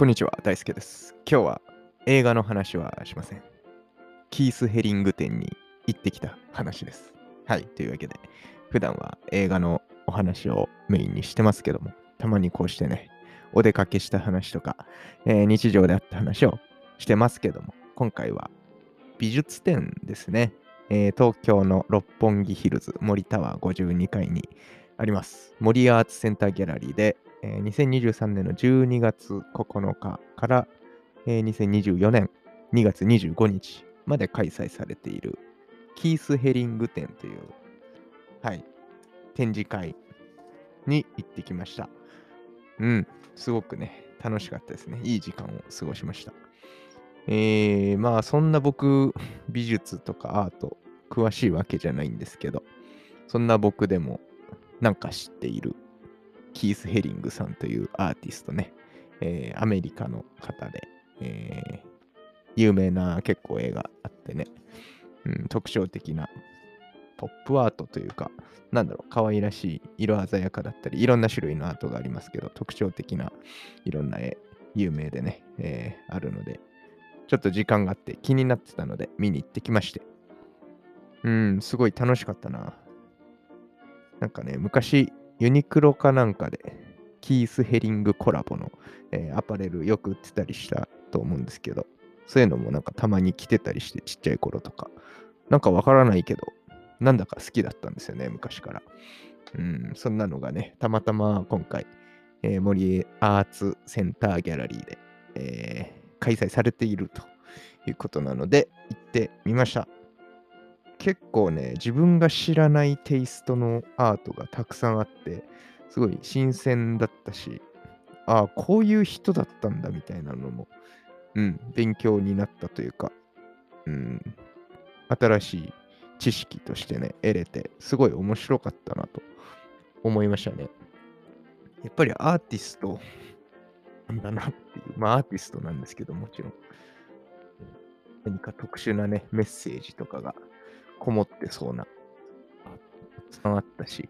こんにちは、大輔です。今日は映画の話はしません。キース・ヘリング店に行ってきた話です。はい、というわけで、普段は映画のお話をメインにしてますけども、たまにこうしてね、お出かけした話とか、えー日常であった話をしてますけども、今回は美術展ですね。えー東京の六本木ヒルズ森タワー52階にあります。森アーツセンターギャラリーで、えー2023年の12月9日から、えー2024年2月25日まで開催されているキース・ヘリング展という、はい、展示会に行ってきました。うん、すごくね、楽しかったですね。いい時間を過ごしました。えー、まあそんな僕、美術とかアート詳しいわけじゃないんですけど、そんな僕でもなんか知っているキース・ヘリングさんというアーティストね、えーアメリカの方で、えー有名な結構映画あってね、うん、特徴的なポップアートというか、なんだろう、可愛らしい色鮮やかだったり、いろんな種類のアートがありますけど、特徴的ないろんな絵、有名でね、えーあるので、ちょっと時間があって気になってたので見に行ってきまして。うん、すごい楽しかったな。なんかね、昔、ユニクロかなんかで、キース・ヘリングコラボの、えーアパレルよく売ってたりしたと思うんですけど、そういうのもなんかたまに着てたりして、ちっちゃい頃とか。なんかわからないけど、なんだか好きだったんですよね、昔から。うん、そんなのがね、たまたま今回、えー森アーツセンターギャラリーで、えー開催されているということなので、行ってみました。結構ね、自分が知らないテイストのアートがたくさんあって、すごい新鮮だったし、ああ、こういう人だったんだみたいなのも、うん、勉強になったというか、うん、新しい知識としてね、得れて、すごい面白かったなと思いましたね。やっぱりアーティストなんだなっていう、まあアーティストなんですけど、もちろん。何か特殊なね、メッセージとかがこもってそうな、あたくさんあったし、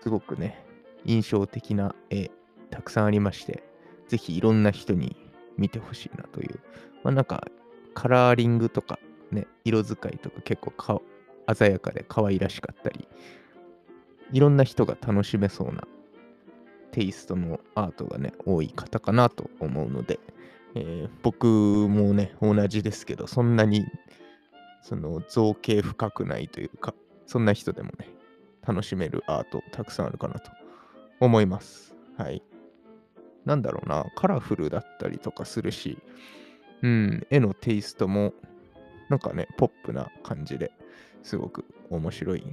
すごくね、印象的な絵、たくさんありまして、ぜひいろんな人に見てほしいなという、まあなんか、カラーリングとか、ね、色使いとか結構か鮮やかで可愛らしかったり、いろんな人が楽しめそうなテイストのアートがね、多い方かなと思うので、えー僕もね、同じですけど、そんなにその造形深くないというか、そんな人でもね、楽しめるアートたくさんあるかなと思います。はい。なんだろうな、カラフルだったりとかするし、うん、絵のテイストも、なんかね、ポップな感じですごく面白い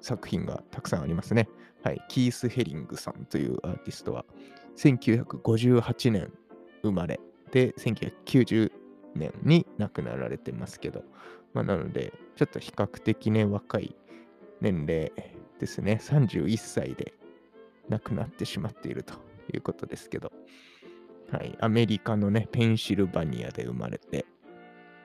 作品がたくさんありますね。はい。キース・ヘリングさんというアーティストは、1958年生まれで、1990年に亡くなられてますけど、まあ、なので、ちょっと比較的ね、若い年齢ですね。31歳で亡くなってしまっているということですけど、はい。アメリカのね、ペンシルバニアで生まれて、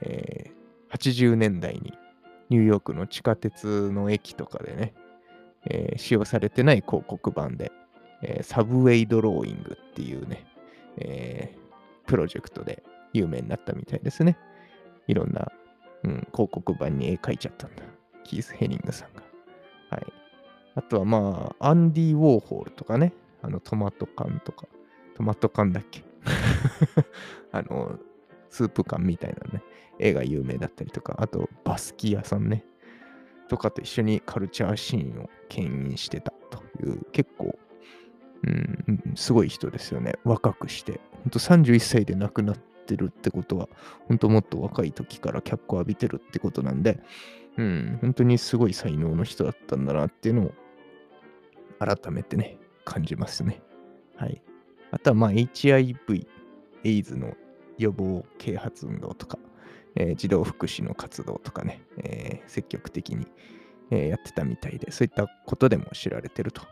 えー80年代にニューヨークの地下鉄の駅とかでね、えー使用されてない広告版で、えーサブウェイドローイングっていうね、えープロジェクトで有名になったみたいですね。いろんな、うん、広告版に絵描いちゃったんだ。キース・ヘリングさんが。はい。あとはまあ、アンディ・ウォーホールとかね、あのトマト缶とか、トマト缶だっけ？あの、スープ缶みたいなね、絵が有名だったりとか、あとバスキ屋さんね、とかと一緒にカルチャーシーンを牽引してたという、結構、うんすごい人ですよね。若くして。ほんと31歳で亡くなっててるってことは、本当もっと若い時から脚光浴びてるってことなんで、うん、本当にすごい才能の人だったんだなっていうのを改めてね、感じますね。はい。あとはまあ HIV、エイズの予防啓発運動とか、えー児童福祉の活動とかね、えー積極的に、えーやってたみたいで、そういったことでも知られてると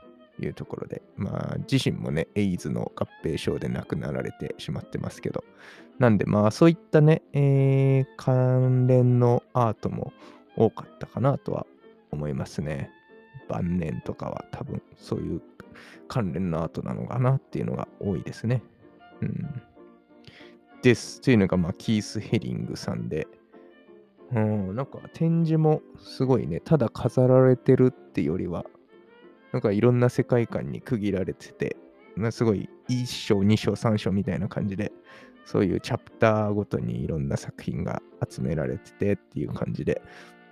いうところで、まあ自身もね、エイズの合併症で亡くなられてしまってますけど、なんでまあそういったね、えー関連のアートも多かったかなとは思いますね。晩年とかは多分そういう関連のアートなのかなっていうのが多いですね。うん。です。というのが、まあ、キース・ヘリングさんで、うん、なんか展示もすごいね、ただ飾られてるってよりは、なんかいろんな世界観に区切られてて、まあ、すごい1章、2章、3章みたいな感じで、そういうチャプターごとにいろんな作品が集められててっていう感じで、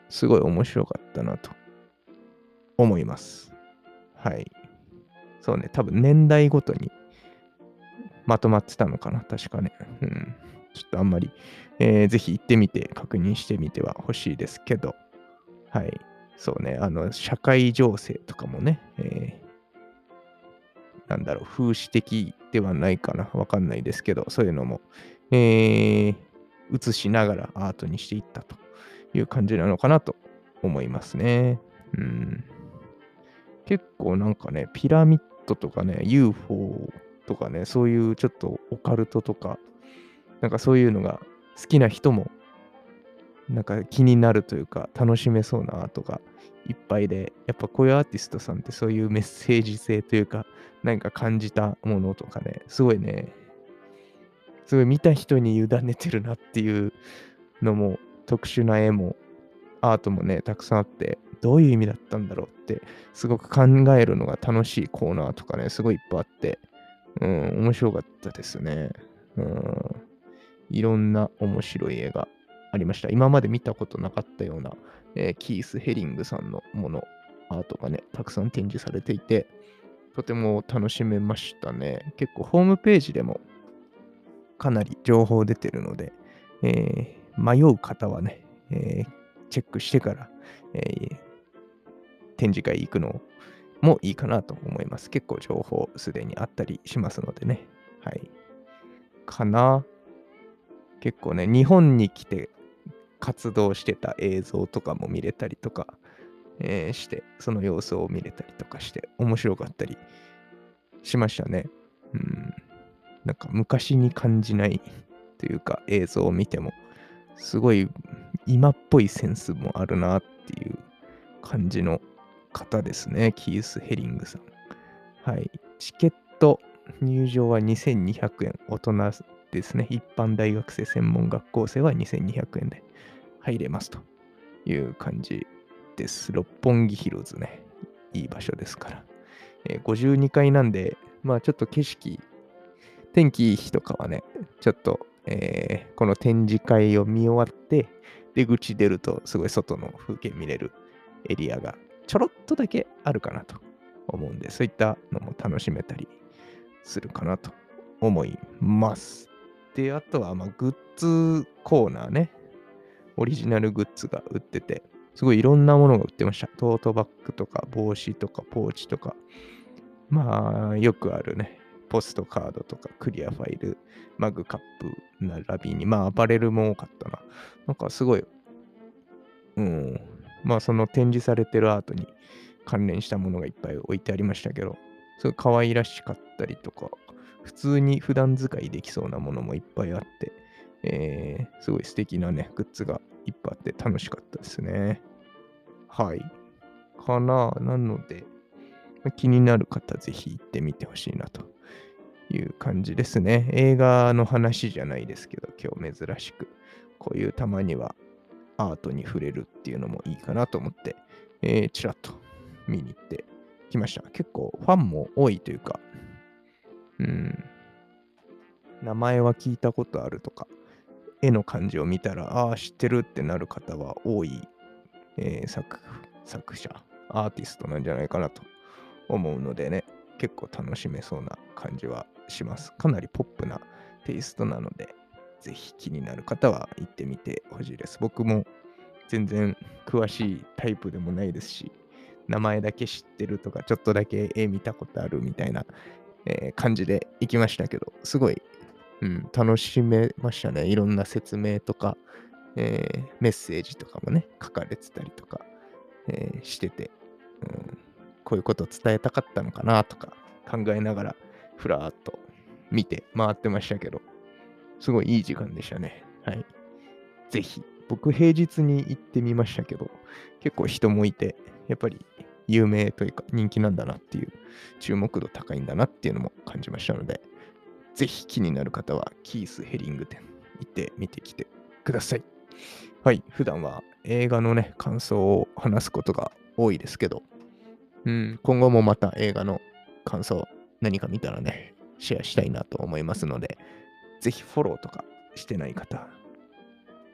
すごい面白かったなと思います。はい。そうね、多分年代ごとにまとまってたのかな、確かね。うん。ちょっとあんまり、えーぜひ行ってみて確認してみては欲しいですけど、はい。そうね、あの、社会情勢とかもね、えーなんだろう、風刺的ではないかな、わかんないですけど、そういうのも、えー映しながらアートにしていったという感じなのかなと思いますね。うん。結構なんかね、ピラミッドとかね、UFO とかね、そういうちょっとオカルトとか、なんかそういうのが好きな人も、なんか気になるというか、楽しめそうなアートがいっぱいで、やっぱこういうアーティストさんってそういうメッセージ性というか、何か感じたものとかね、すごいね、すごい見た人に委ねてるなっていうのも、特殊な絵も、アートもね、たくさんあって、どういう意味だったんだろうって、すごく考えるのが楽しいコーナーとかね、すごいいっぱいあって、うん、面白かったですね。うん、いろんな面白い絵が。ありました。今まで見たことなかったような、えーキース・ヘリングさんのもの、アートがね、たくさん展示されていて、とても楽しめましたね。結構ホームページでもかなり情報出てるので、えー迷う方はね、えーチェックしてから、えー展示会行くのもいいかなと思います。結構情報すでにあったりしますのでね。はい。かな。結構ね、日本に来て活動してた映像とかも見れたりとか、えーして、その様子を見れたりとかして、面白かったりしましたね。うん。なんか昔に感じないというか、映像を見ても、すごい今っぽいセンスもあるなっていう感じの方ですね、キース・ヘリングさん。はい。チケット入場は2200円、大人ですね。一般大学生、専門学校生は2200円で入れますという感じです。六本木ヒルズね、いい場所ですから。えー52階なんで、まあちょっと景色、天気いい日とかはね、ちょっと、えーこの展示会を見終わって、出口出るとすごい外の風景見れるエリアがちょろっとだけあるかなと思うんで、そういったのも楽しめたりするかなと思います。で、あとは、ま、グッズコーナーね。オリジナルグッズが売ってて、すごいいろんなものが売ってました。トートバッグとか、帽子とか、ポーチとか、まあ、よくあるね。ポストカードとか、クリアファイル、マグカップ並びに、まあ、アパレルも多かったな。なんかすごい、うん、まあ、その展示されてるアートに関連したものがいっぱい置いてありましたけど、すごい可愛らしかったりとか、普通に普段使いできそうなものもいっぱいあって、えーすごい素敵なね、グッズがいっぱいあって楽しかったですね。はい。かななので、気になる方、ぜひ行ってみてほしいなという感じですね。映画の話じゃないですけど、今日珍しく、こういうたまにはアートに触れるっていうのもいいかなと思って、えー、ちらっと見に行ってきました。結構ファンも多いというか、うん、名前は聞いたことあるとか、絵の感じを見たら、ああ、知ってるってなる方は多い、えー作作者、アーティストなんじゃないかなと思うのでね、結構楽しめそうな感じはします。かなりポップなテイストなので、ぜひ気になる方は行ってみてほしいです。僕も全然詳しいタイプでもないですし、名前だけ知ってるとか、ちょっとだけ絵見たことあるみたいな、えー感じで行きましたけど、すごい、うん、楽しめましたね。いろんな説明とか、えーメッセージとかもね、書かれてたりとか、えーしてて、うん、こういうことを伝えたかったのかなとか考えながら、ふらーっと見て回ってましたけど、すごいいい時間でしたね。はい。ぜひ、僕平日に行ってみましたけど、結構人もいて、やっぱり有名というか人気なんだなっていう、注目度高いんだなっていうのも感じましたので、ぜひ気になる方はキース・ヘリング店行ってみてきてください。はい、普段は映画のね、感想を話すことが多いですけど、うん、今後もまた映画の感想何か見たらね、シェアしたいなと思いますので、ぜひフォローとかしてない方、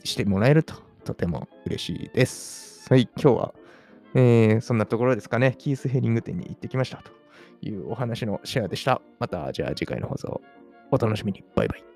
してもらえるととても嬉しいです。はい、今日は、えーそんなところですかね。キース・ヘリング店に行ってきましたというお話のシェアでした。また、じゃあ次回の放送お楽しみに。バイバイ。